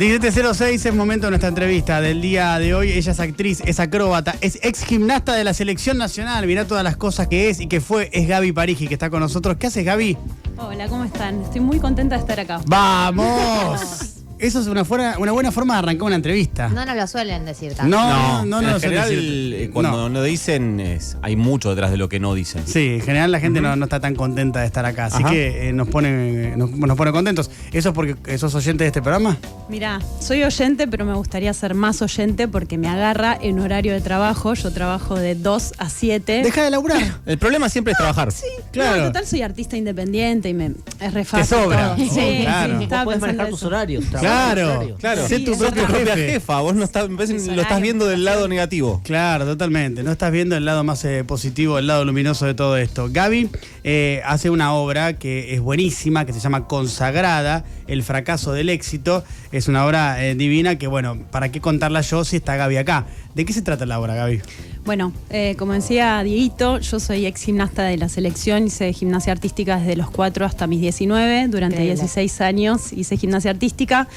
1706 es momento de nuestra entrevista del día de hoy. Ella es actriz, es acróbata, es ex gimnasta de la selección nacional. Mirá todas las cosas que es y que fue. Es Gaby Parigi que está con nosotros. ¿Qué haces, Gaby? Hola, ¿cómo están? Estoy muy contenta de estar acá. ¡Vamos! Eso es una, fuera- una buena forma de arrancar una entrevista. No nos lo suelen decir tanto. No, no, no, en lo suele general, decir. eh, cuando No. no dicen, es- hay mucho detrás de lo que no dicen. Sí, en general la gente no, no está tan contenta de estar acá, así Ajá. que eh, nos, pone, nos, nos pone contentos. ¿Eso es porque eh, sos oyente de este programa? Mirá, soy oyente, pero me gustaría ser más oyente porque me agarra en horario de trabajo. Yo trabajo de 2 a 7. Deja de laburar. El problema siempre es trabajar. Sí, Claro. claro. total soy artista independiente y me es re fácil sobra. todo. Oh, Sí, claro. sí, pensando manejar tus horarios. Claro, claro. Sí, sé tu propia jefa, vos no estás, me parece que Sí, lo estás viendo del lado negativo. Claro, totalmente. No estás viendo el lado más eh, positivo, el lado luminoso de todo esto. Gaby eh, hace una obra que es buenísima, que se llama Consagrada, El fracaso del éxito. Es una obra eh, divina que, bueno, ¿para qué contarla yo si está Gaby acá? ¿De qué se trata la obra, Gaby? Bueno, eh, como decía Dieguito, yo soy ex gimnasta de la selección, hice gimnasia artística desde los 4 hasta mis 19, durante Increíble. 16 años hice gimnasia artística,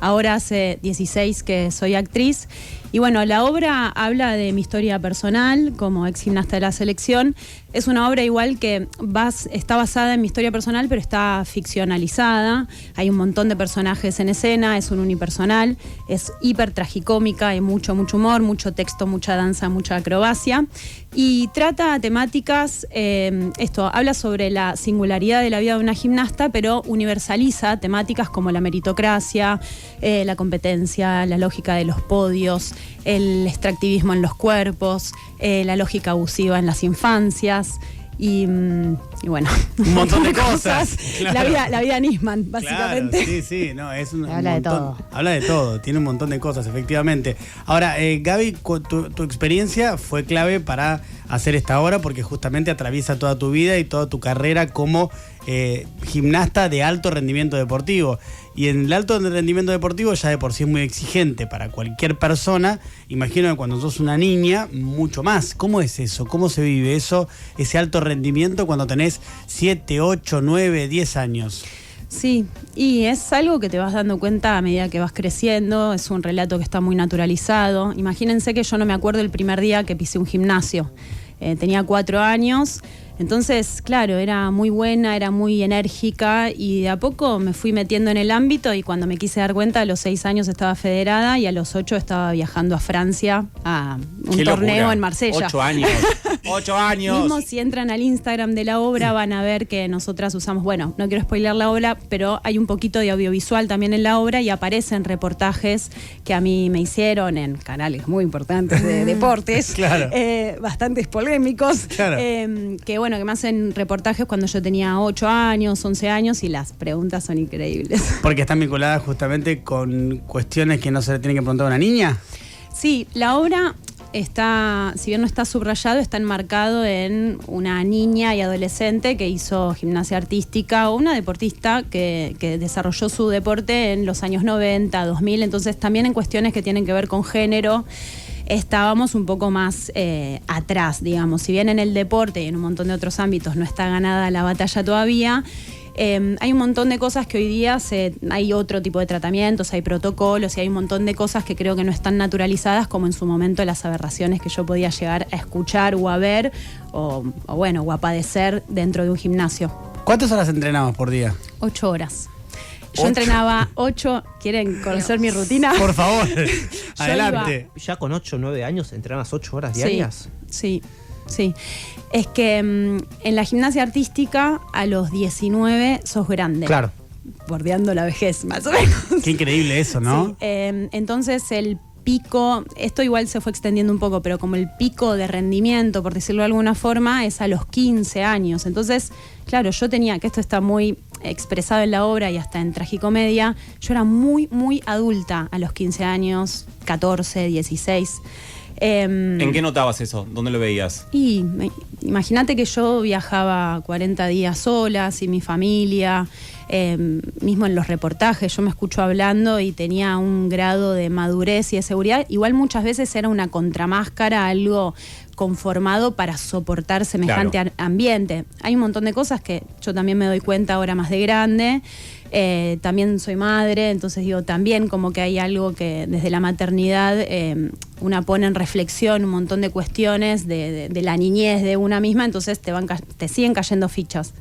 ahora hace 16 que soy actriz. Y bueno, la obra habla de mi historia personal como ex gimnasta de la selección. Es una obra igual que está basada en mi historia personal, pero está ficcionalizada. Hay un montón de personajes en escena, es un unipersonal, es hiper tragicómica, hay mucho, mucho humor, mucho texto, mucha danza, mucha acrobacia. Y trata temáticas, eh, esto, habla sobre la singularidad de la vida de una gimnasta, pero universaliza temáticas como la meritocracia, eh, la competencia, la lógica de los podios, el extractivismo en los cuerpos, eh, la lógica abusiva en las infancias. atrás Y, mm, y bueno, Un montón de cosas, claro. La vida, la vida Nisman, básicamente. Claro, sí, sí, no, es un, Habla un de todo. Habla de todo, tiene un montón de cosas, efectivamente. Ahora, eh, Gaby, tu experiencia fue clave para hacer esta obra porque justamente atraviesa toda tu vida y toda tu carrera como eh, gimnasta de alto rendimiento deportivo. Y en el alto rendimiento deportivo ya de por sí es muy exigente para cualquier persona. Imagino que cuando sos una niña, mucho más. ¿Cómo es eso? ¿Cómo se vive eso, ese alto rendimiento cuando tenés 7, 8, 9, 10 años? Sí, y es algo que te vas dando cuenta a medida que vas creciendo, es un relato que está muy naturalizado. Imagínense que yo no me acuerdo el primer día que pisé un gimnasio. Eh, tenía cuatro años, entonces, claro, era muy buena, era muy enérgica y de a poco me fui metiendo en el ámbito y cuando me quise dar cuenta, a los seis años estaba federada y a los ocho estaba viajando a Francia a un Qué torneo locura. en Marsella. Ocho años. Ocho años. Mismo si entran al Instagram de la obra van a ver que nosotras usamos, bueno, no quiero spoilear la obra, pero hay un poquito de audiovisual también en la obra y aparecen reportajes que a mí me hicieron en canales muy importantes de deportes, Claro. eh, bastantes polémicos, Claro. eh, que bueno, que me hacen reportajes cuando yo tenía 8 años, 11 años y las preguntas son increíbles. Porque están vinculadas justamente con cuestiones que no se le tiene que preguntar a una niña. Sí, la obra está, si bien no está subrayado, está enmarcado en una niña y adolescente que hizo gimnasia artística o una deportista que, que desarrolló su deporte en los años 90, 2000, entonces también en cuestiones que tienen que ver con género. Estábamos un poco más eh, atrás, digamos. Si bien en el deporte y en un montón de otros ámbitos no está ganada la batalla todavía, eh, hay un montón de cosas que hoy día se, hay otro tipo de tratamientos, hay protocolos y hay un montón de cosas que creo que no están naturalizadas como en su momento las aberraciones que yo podía llegar a escuchar o a ver o, o bueno, o a padecer dentro de un gimnasio. ¿Cuántas horas entrenabas por día? Ocho horas. Yo Ocho. entrenaba ocho. ¿Quieren conocer mi rutina? Por favor, adelante. Ya con 8 o 9 años entrenas 8 horas diarias. Sí, sí. Es que mm, en la gimnasia artística a los 19 sos grande. Claro. Bordeando la vejez, más o menos. Qué increíble eso, ¿no? Sí, eh, entonces el pico, esto igual se fue extendiendo un poco, pero como el pico de rendimiento, por decirlo de alguna forma, es a los 15 años. Entonces, claro, yo tenía, que esto está muy expresado en la obra y hasta en Tragicomedia, yo era muy, muy adulta a los 15 años, 14, 16. Em, ¿En qué notabas eso? ¿Dónde lo veías? y imagínate que yo viajaba 40 días sola, sin mi familia, eh, mismo en los reportajes, yo me escucho hablando y tenía un grado de madurez y de seguridad. Igual muchas veces era una contramáscara, algo conformado para soportar semejante Claro. ambiente. Hay un montón de cosas que yo también me doy cuenta ahora más de grande. Eh, también soy madre, entonces digo, también como que hay algo que desde la maternidad eh, una pone en reflexión un montón de cuestiones de, de- de la niñez de una misma, entonces te, van, ca- te siguen cayendo fichas.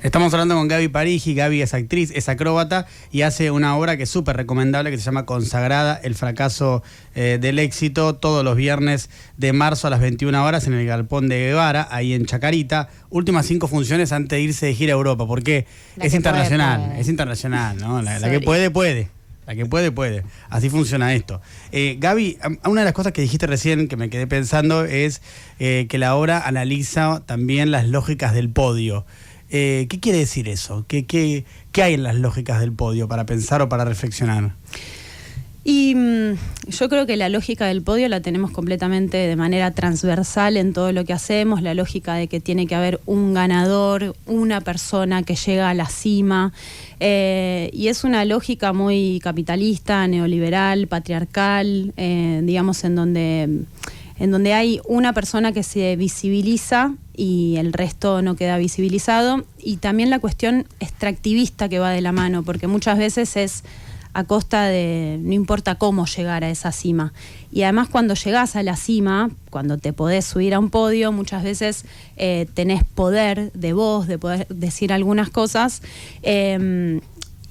Estamos hablando con Gaby Parigi. Gaby es actriz, es acróbata y hace una obra que es súper recomendable que se llama Consagrada, el fracaso eh, del éxito, todos los viernes de marzo a las 21 horas en el Galpón de Guevara, ahí en Chacarita. Últimas cinco funciones antes de irse de gira a Europa, porque La es internacional, puede, puede. es internacional, ¿no? La, la que puede, puede. La que puede, puede. Así funciona esto. Eh, Gaby, una de las cosas que dijiste recién que me quedé pensando es eh, que la obra analiza también las lógicas del podio. Eh, ¿Qué quiere decir eso? ¿Qué, qué, qué hay en las lógicas del podio para pensar o para reflexionar? Y mm, yo creo que la lógica del podio la tenemos completamente de manera transversal en todo lo que hacemos, la lógica de que tiene que haber un ganador, una persona que llega a la cima, eh, y es una lógica muy capitalista, neoliberal, patriarcal, eh, digamos, en donde, en donde hay una persona que se visibiliza y el resto no queda visibilizado, y también la cuestión extractivista que va de la mano, porque muchas veces es a costa de no importa cómo llegar a esa cima. Y además cuando llegás a la cima, cuando te podés subir a un podio, muchas veces eh, tenés poder de voz, de poder decir algunas cosas. eh,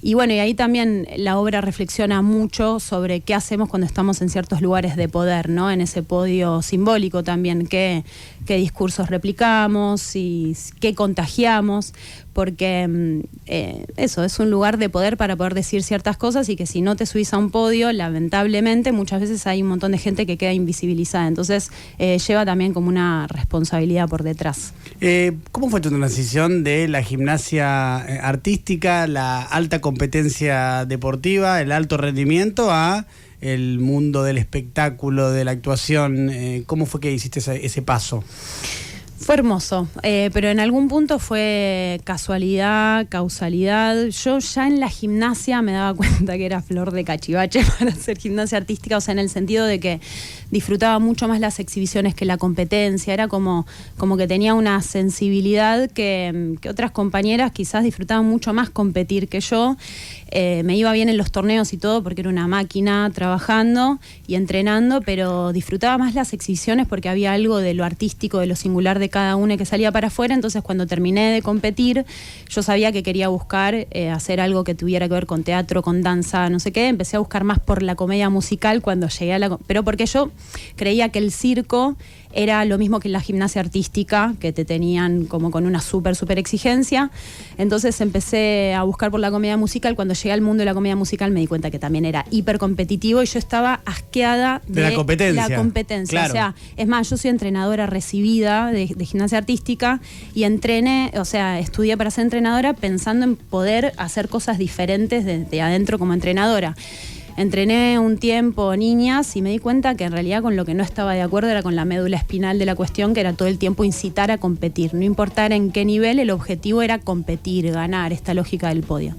y bueno, y ahí también la obra reflexiona mucho sobre qué hacemos cuando estamos en ciertos lugares de poder, ¿no? En ese podio simbólico también, qué, qué discursos replicamos y qué contagiamos, porque mm, eh, eso, es un lugar de poder para poder decir ciertas cosas y que si no te subís a un podio, lamentablemente muchas veces hay un montón de gente que queda invisibilizada. Entonces eh, lleva también como una responsabilidad por detrás. Eh, ¿Cómo fue tu transición de la gimnasia artística, la alta competencia deportiva, el alto rendimiento a el mundo del espectáculo, de la actuación? ¿Cómo fue que hiciste ese paso? Fue hermoso, eh, pero en algún punto fue casualidad, causalidad. Yo ya en la gimnasia me daba cuenta que era flor de cachivache para hacer gimnasia artística, o sea, en el sentido de que disfrutaba mucho más las exhibiciones que la competencia. Era como, como que tenía una sensibilidad que, que otras compañeras quizás disfrutaban mucho más competir que yo. Eh, me iba bien en los torneos y todo porque era una máquina trabajando y entrenando, pero disfrutaba más las exhibiciones porque había algo de lo artístico, de lo singular de cada una que salía para afuera. Entonces, cuando terminé de competir, yo sabía que quería buscar eh, hacer algo que tuviera que ver con teatro, con danza, no sé qué. Empecé a buscar más por la comedia musical cuando llegué a la. Pero porque yo creía que el circo era lo mismo que la gimnasia artística, que te tenían como con una súper, súper exigencia. Entonces empecé a buscar por la comedia musical. Cuando llegué al mundo de la comedia musical me di cuenta que también era hiper competitivo y yo estaba asqueada De de, la competencia. la competencia. Claro. O sea, es más, yo soy entrenadora recibida de, de gimnasia artística y entrené, o sea, estudié para ser entrenadora pensando en poder hacer cosas diferentes desde adentro como entrenadora. Entrené un tiempo niñas y me di cuenta que en realidad con lo que no estaba de acuerdo era con la médula espinal de la cuestión, que era todo el tiempo incitar a competir. No importara en qué nivel, el objetivo era competir, ganar, esta lógica del podio.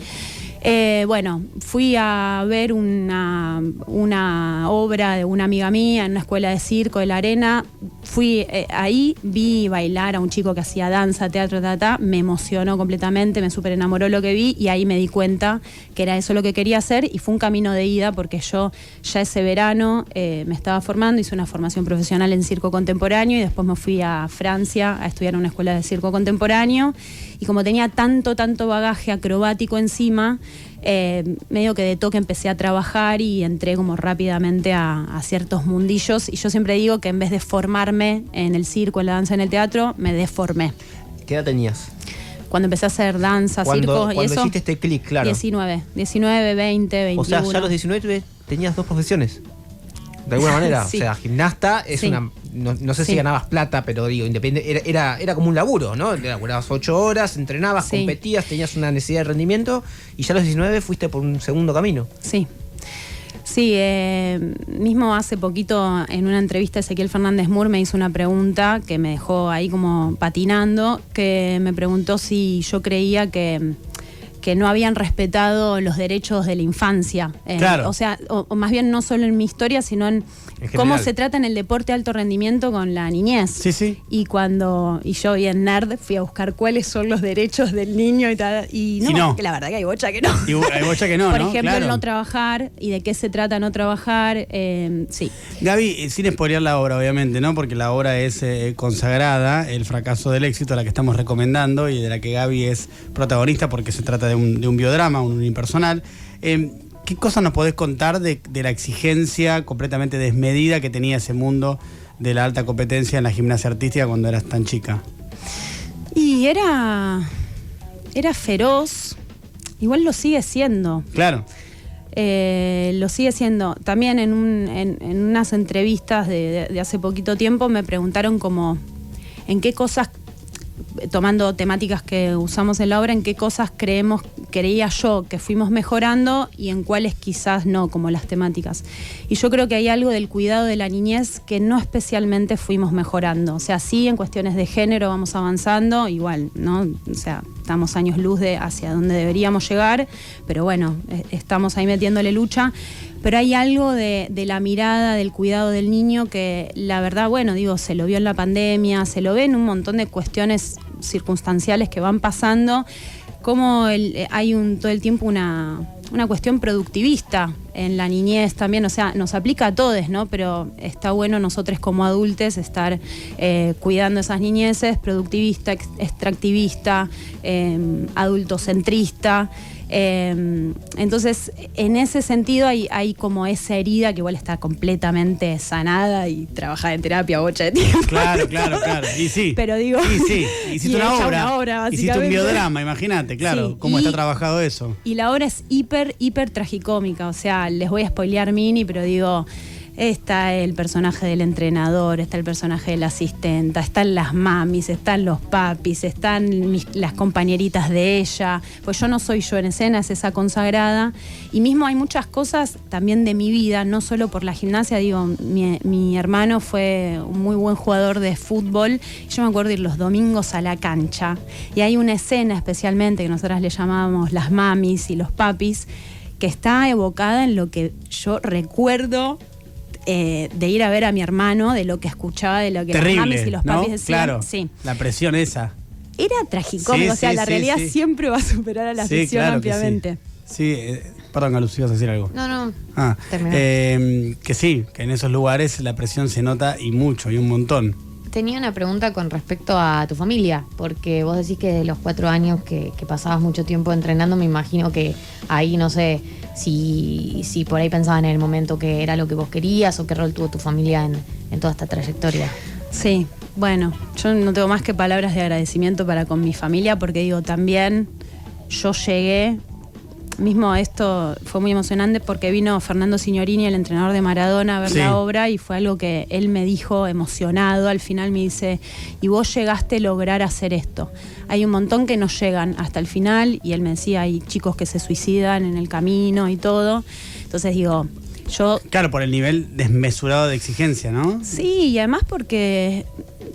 Eh, bueno, fui a ver una, una obra de una amiga mía en una escuela de circo de la arena. Fui eh, ahí, vi bailar a un chico que hacía danza, teatro, ta, ta, me emocionó completamente, me súper enamoró lo que vi y ahí me di cuenta que era eso lo que quería hacer y fue un camino de ida porque yo ya ese verano eh, me estaba formando, hice una formación profesional en circo contemporáneo y después me fui a Francia a estudiar en una escuela de circo contemporáneo. Y como tenía tanto, tanto bagaje acrobático encima, eh, medio que de toque empecé a trabajar y entré como rápidamente a, a ciertos mundillos y yo siempre digo que en vez de formarme en el circo, en la danza, en el teatro, me deformé. ¿Qué edad tenías? Cuando empecé a hacer danza, Cuando, circo y cuando eso, hiciste este clic, claro. 19, 19, 20, 21. O sea, ya a los 19 tuve- tenías dos profesiones. De alguna manera. Sí. O sea, gimnasta es Sí. una. No, no sé si ganabas plata, pero digo, independiente. Era, era, era como un laburo, ¿no? Laburabas ocho horas, entrenabas, competías, tenías una necesidad de rendimiento y ya a los 19 fuiste por un segundo camino. Sí. Sí, eh, mismo hace poquito en una entrevista Ezequiel Fernández Moore me hizo una pregunta que me dejó ahí como patinando, que me preguntó si yo creía que, que no habían respetado los derechos de la infancia. Eh, Claro. O sea, o, o más bien no solo en mi historia, sino en, En cómo se trata en el deporte de alto rendimiento con la niñez. Sí, sí. Y cuando, y yo bien nerd, fui a buscar cuáles son los derechos del niño y tal. Y no, Y no. que la verdad que hay bocha que no. Y hay bocha que no, Por ¿no? ejemplo, Claro. el no trabajar y de qué se trata no trabajar. eh, sí. Gaby, eh, sin spoilear la obra, obviamente, ¿no? Porque la obra es eh, consagrada, El fracaso del éxito, la que estamos recomendando y de la que Gaby es protagonista porque se trata de un, de un biodrama, un unipersonal. Eh, ¿Qué cosas nos podés contar de, de la exigencia completamente desmedida que tenía ese mundo de la alta competencia en la gimnasia artística cuando eras tan chica? Y era. Era feroz. Igual lo sigue siendo. Claro. Eh, lo sigue siendo. También en, un- en- en unas entrevistas de, de- de hace poquito tiempo me preguntaron como en qué cosas, tomando temáticas que usamos en la obra, en qué cosas creemos, creía yo que fuimos mejorando y en cuáles quizás no, como las temáticas. Y yo creo que hay algo del cuidado de la niñez que no especialmente fuimos mejorando. O sea, sí en cuestiones de género vamos avanzando, igual, ¿no? O sea, estamos años luz de hacia donde deberíamos llegar, pero bueno, eh, estamos ahí metiéndole lucha. Pero hay algo de, de la mirada, del cuidado del niño que la verdad, bueno, digo, se lo vio en la pandemia, se lo ve en un montón de cuestiones circunstanciales que van pasando, como el- eh, hay un, todo el tiempo una, una cuestión productivista en la niñez también, o sea, nos aplica a todos, ¿no? Pero está bueno nosotros como adultos estar eh, cuidando esas niñeces, productivista, ex- extractivista, eh, adultocentrista. Eh, entonces, en ese sentido hay, hay como esa herida que igual está completamente sanada y trabajada en terapia bocha de tiempo. Claro, claro, claro. Y sí. Pero digo- Y sí. Hiciste Y una obra. una obra, Hiciste un biodrama, imagínate, claro. Sí, Cómo y- está trabajado eso. Y la obra es hiper, hiper tragicómica. O sea, les voy a spoilear mini, pero digo, está el personaje del entrenador, está el personaje de la están las mamis, están los papis, están las compañeritas de ella. Pues yo no soy yo en escena, es esa consagrada. Y mismo hay muchas cosas también de mi vida, no solo por la gimnasia. Digo, mi, mi hermano fue un muy buen jugador de fútbol. Yo me acuerdo ir los domingos a la cancha. Y hay una escena especialmente que nosotras le llamábamos las mamis y los papis, que está evocada en lo que yo recuerdo eh, de ir a ver a mi hermano, de lo que escuchaba, de lo que las mamis Terrible, y los ¿no? papis decían. Claro. Sí. La presión esa. Era tragicómico, Sí, o sea, sí, la realidad sí. siempre va a superar a la Sí, ficción claro ampliamente. Sí, Sí, eh, perdón, Galus, ibas a decir algo. No, no. Ah, eh, que sí, que en esos lugares la presión se nota y mucho, y un montón. Tenía una pregunta con respecto a tu familia, porque vos decís que de los cuatro años que, que pasabas mucho tiempo entrenando, me imagino que ahí no sé si, si por ahí pensaban en el momento que era lo que vos querías o qué rol tuvo tu familia en, en toda esta trayectoria. Sí, bueno, yo no tengo más que palabras de agradecimiento para con mi familia porque digo, también yo llegué, mismo esto fue muy emocionante porque vino Fernando Signorini, el entrenador de Maradona, a ver Sí. la obra y fue algo que él me dijo emocionado, al final me dice, y vos llegaste a lograr hacer esto. Hay un montón que no llegan hasta el final y él me decía, hay chicos que se suicidan en el camino y todo. Entonces digo, yo Claro, por el nivel desmesurado de exigencia, ¿no? Sí, y además porque,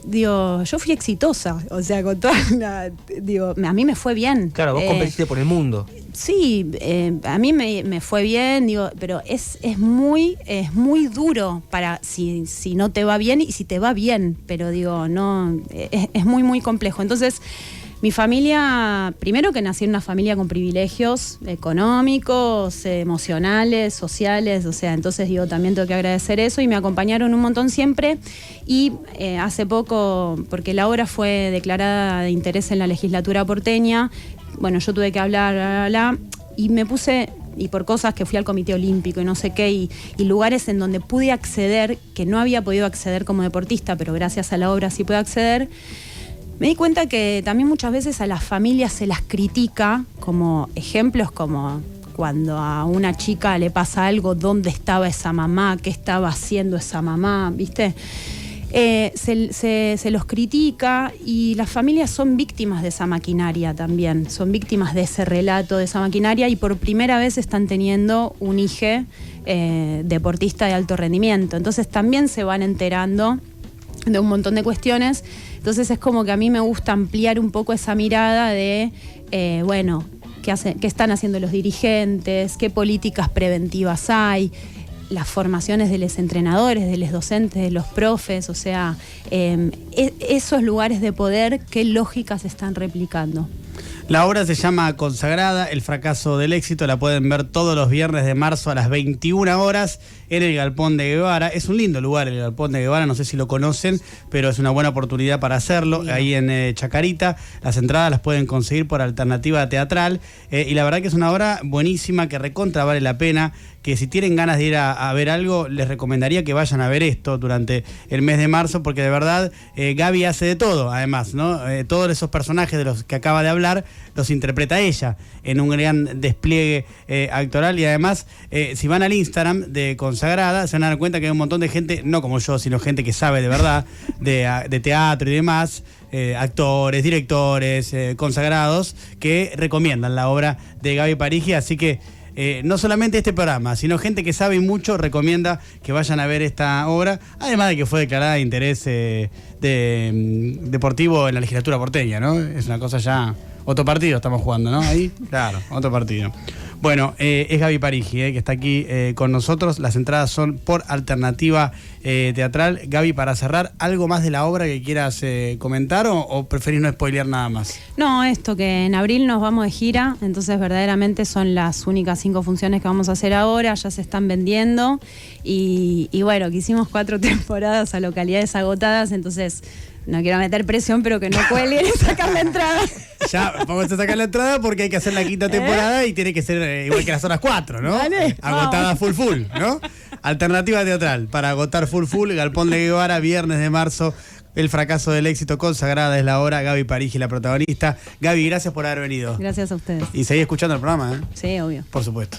digo, yo fui exitosa, o sea, con toda la, digo, a mí me fue bien. Claro, vos Eh, competiste por el mundo. Sí, eh, a mí me, me fue bien, digo, pero es, es muy, es muy duro para si, si no te va bien y si te va bien, pero digo, no, es, es muy, muy complejo. Entonces, mi familia, primero que nací en una familia con privilegios económicos, emocionales, sociales, o sea, entonces digo, también tengo que agradecer eso y me acompañaron un montón siempre. Y eh, hace poco, porque la obra fue declarada de interés en la legislatura porteña, bueno, yo tuve que hablar, bla, bla, bla, y me puse, y por cosas que fui al Comité Olímpico y no sé qué, y, y lugares en donde pude acceder, que no había podido acceder como deportista, pero gracias a la obra sí pude acceder, me di cuenta que también muchas veces a las familias se las critica como ejemplos como cuando a una chica le pasa algo, ¿dónde estaba esa mamá? ¿Qué estaba haciendo esa mamá? ¿Viste? Eh, se, los critica y las familias son víctimas de esa maquinaria también, son víctimas de ese relato, de esa maquinaria y por primera vez están teniendo un hijo eh, deportista de alto rendimiento. Entonces también se van enterando de un montón de cuestiones. Entonces es como que a mí me gusta ampliar un poco esa mirada de, eh, bueno, qué, qué están haciendo los dirigentes, qué políticas preventivas hay, las formaciones de los entrenadores, de los docentes, de los profes, o sea, eh, e- esos lugares de poder, qué lógicas están replicando. La obra se llama Consagrada, el fracaso del éxito. La pueden ver todos los viernes de marzo a las 21 horas en el Galpón de Guevara. Es un lindo lugar el Galpón de Guevara, no sé si lo conocen, pero es una buena oportunidad para hacerlo. Ahí en eh, Chacarita, las entradas las pueden conseguir por alternativa teatral. Eh, y la verdad que es una obra buenísima que recontra vale la pena. Que si tienen ganas de ir a, a ver algo, les recomendaría que vayan a ver esto durante el mes de marzo, porque de verdad eh, Gaby hace de todo, además, ¿no? Eh, todos esos personajes de los que acaba de hablar los interpreta ella en un gran despliegue eh, actoral y además eh, si van al Instagram de Consagrada se van a dar cuenta que hay un montón de gente, no como yo, sino gente que sabe de verdad de, teatro y demás, eh, actores, directores, consagrados, que recomiendan la obra de Gaby Parigi, así que no solamente este programa, sino gente que sabe mucho recomienda que vayan a ver esta obra, además de que fue declarada de interés mm, deportivo en la legislatura porteña, ¿no? Es una cosa ya... Otro partido estamos jugando, ¿no? Ahí, claro, otro partido. Bueno, eh, es Gaby Parigi, eh, que está aquí eh, con nosotros. Las entradas son por alternativa eh, teatral. Gaby, para cerrar, ¿algo más de la obra que quieras eh, comentar o, o preferís no spoilear nada más? No, esto que en abril nos vamos de gira, entonces verdaderamente son las únicas cinco funciones que vamos a hacer ahora, ya se están vendiendo y, y bueno, que hicimos cuatro temporadas a localidades agotadas, entonces no quiero meter presión, pero que no cuelguen y sacar la entrada. Ya, vamos a sacar la entrada porque hay que hacer la quinta temporada y tiene que ser eh, igual que las horas 4, ¿no? Dale, Eh, Agotada full full, ¿no? Alternativa teatral para agotar full full, Galpón de Guevara, viernes de marzo. El fracaso del éxito consagrada es la hora. Gaby Parigi, la protagonista. Gaby, gracias por haber venido. Gracias a ustedes. Y seguí escuchando el programa, ¿eh? Sí, obvio. Por supuesto.